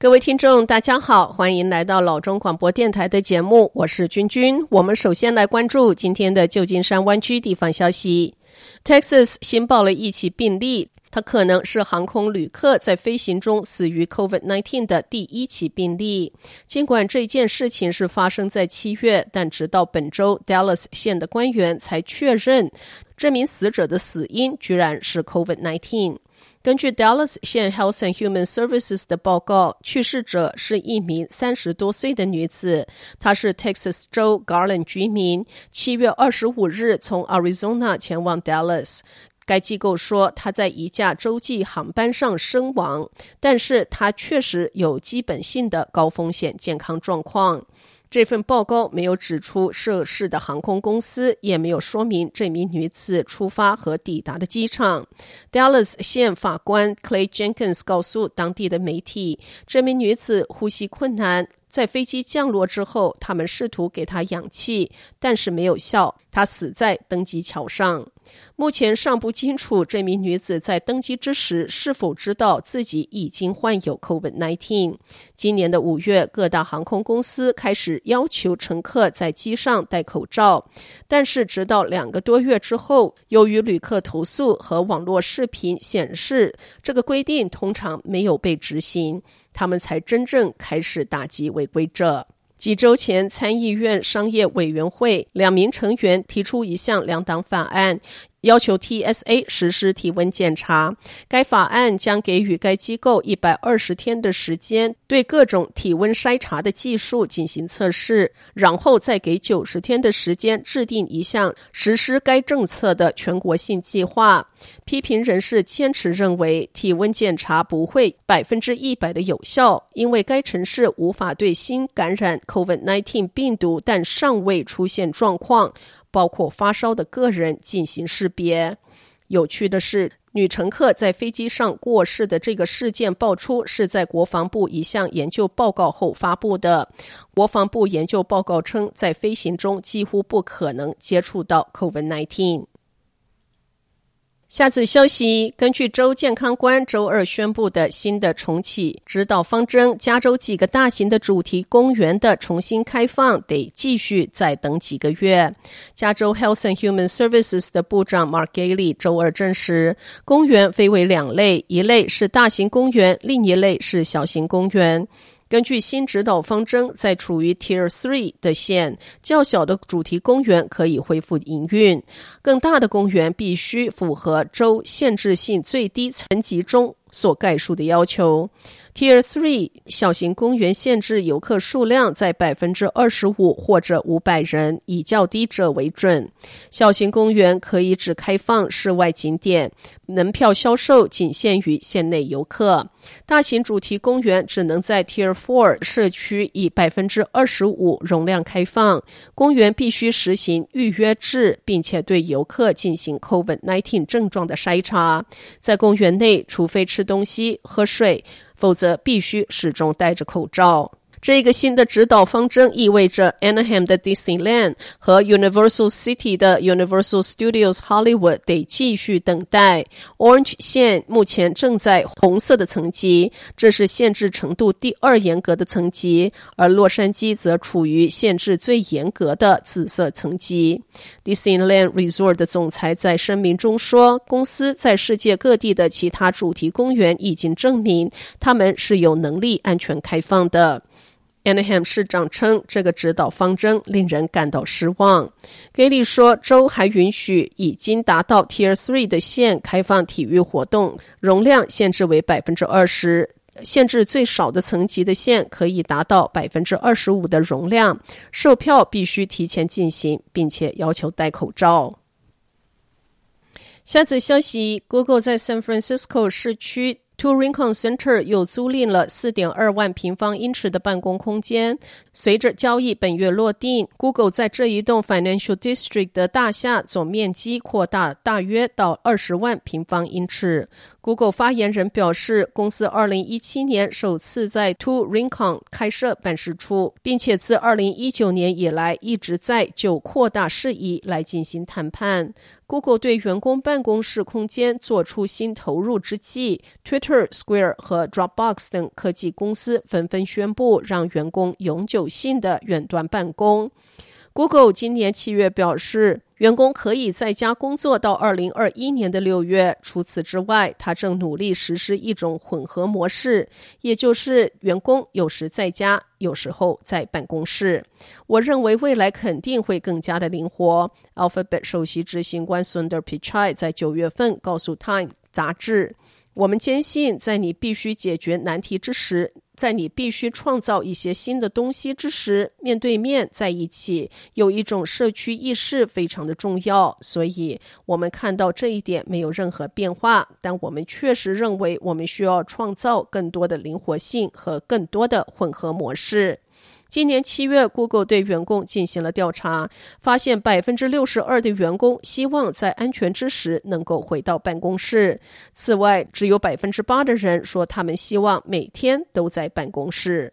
各位听众，大家好，欢迎来到老中广播电台的节目，我是君君。我们首先来关注今天的旧金山湾区地方消息。Texas 新报了一起病例，它可能是航空旅客在飞行中死于 COVID-19 的第一起病例。尽管这件事情是发生在七月，但直到本周，Dallas 县的官员才确认这名死者的死因居然是 COVID-19。根据 Dallas 县 Health and Human Services 的报告，去世者是一名三十多岁的女子，她是 Texas 州 Garland 居民，七月二十五日从 Arizona 前往 Dallas。该机构说她在一架洲际航班上身亡，但是她确实有基本性的高风险健康状况。这份报告没有指出涉事的航空公司，也没有说明这名女子出发和抵达的机场。Dallas 县法官 Clay Jenkins 告诉当地的媒体，这名女子呼吸困难。在飞机降落之后，他们试图给她氧气，但是没有效。她死在登机桥上。目前尚不清楚这名女子在登机之时是否知道自己已经患有 COVID-19。今年的五月，各大航空公司开始要求乘客在机上戴口罩，但是直到两个多月之后，由于旅客投诉和网络视频显示，这个规定通常没有被执行。他们才真正开始打击违规者。几周前，参议院商业委员会两名成员提出一项两党法案。要求 TSA 实施体温检查。该法案将给予该机构一百二十天的时间，对各种体温筛查的技术进行测试，然后再给九十天的时间制定一项实施该政策的全国性计划。批评人士坚持认为，体温检查不会百分之一百的有效，因为该城市无法对新感染 COVID-19 病毒但尚未出现状况。包括发烧的个人进行识别。有趣的是，女乘客在飞机上过世的这个事件爆出，是在国防部一项研究报告后发布的。国防部研究报告称，在飞行中几乎不可能接触到 COVID-19。下次消息，根据州健康官周二宣布的新的重启指导方针，加州几个大型的主题公园的重新开放得继续再等几个月。加州 Health and Human Services 的部长 Mark Ghaly 周二证实，公园分为两类，一类是大型公园，另一类是小型公园。根据新指导方针，在处于 Tier Three 的县，较小的主题公园可以恢复营运，更大的公园必须符合州限制性最低层级中所概述的要求。Tier Three 小型公园限制游客数量在百分之二十五或者五百人，以较低者为准。小型公园可以只开放室外景点，门票销售仅限于县内游客。大型主题公园只能在 Tier Four 社区以百分之二十五容量开放。公园必须实行预约制，并且对游客进行 COVID-19 症状的筛查。在公园内，除非吃东西、喝水。否则，必须始终戴着口罩。这个新的指导方针意味着 Anaheim 的 Disneyland 和 Universal City 的 Universal Studios Hollywood 得继续等待。Orange 县目前正在红色的层级，这是限制程度第二严格的层级，而洛杉矶则处于限制最严格的紫色层级。Disneyland Resort 的总裁在声明中说：“公司在世界各地的其他主题公园已经证明，他们是有能力安全开放的。” Anaheim 市长称，这个指导方针令人感到失望。盖利说，州还允许已经达到 Tier Three 的县开放体育活动，容量限制为百分之二十；限制最少的层级的县可以达到百分之二十五的容量。售票必须提前进行，并且要求戴口罩。下则消息：Google 在 San Francisco 市区。Two Rincon Center 又租赁了四点二万平方英尺的办公空间。随着交易本月落定，Google 在这一栋 Financial District 的大厦总面积扩大大约到二十万平方英尺。Google 发言人表示，公司二零一七年首次在 To Rincon 开设办事处，并且自二零一九年以来一直在就扩大事宜来进行谈判。Google 对员工办公室空间做出新投入之际，Twitter、Square 和 Dropbox 等科技公司纷纷宣布让员工永久性的远端办公。Google 今年七月表示，员工可以在家工作到二零二一年的六月。除此之外，他正努力实施一种混合模式，也就是员工有时在家，有时候在办公室。我认为未来肯定会更加的灵活。Alphabet 首席执行官 Sundar Pichai 在九月份告诉 Time 杂志：“我们坚信，在你必须解决难题之时。”在你必须创造一些新的东西之时，面对面在一起，有一种社区意识非常的重要。所以，我们看到这一点没有任何变化，但我们确实认为我们需要创造更多的灵活性和更多的混合模式。今年七月，Google 对员工进行了调查，发现百分之六十二的员工希望在安全之时能够回到办公室。此外，只有百分之八的人说他们希望每天都在办公室。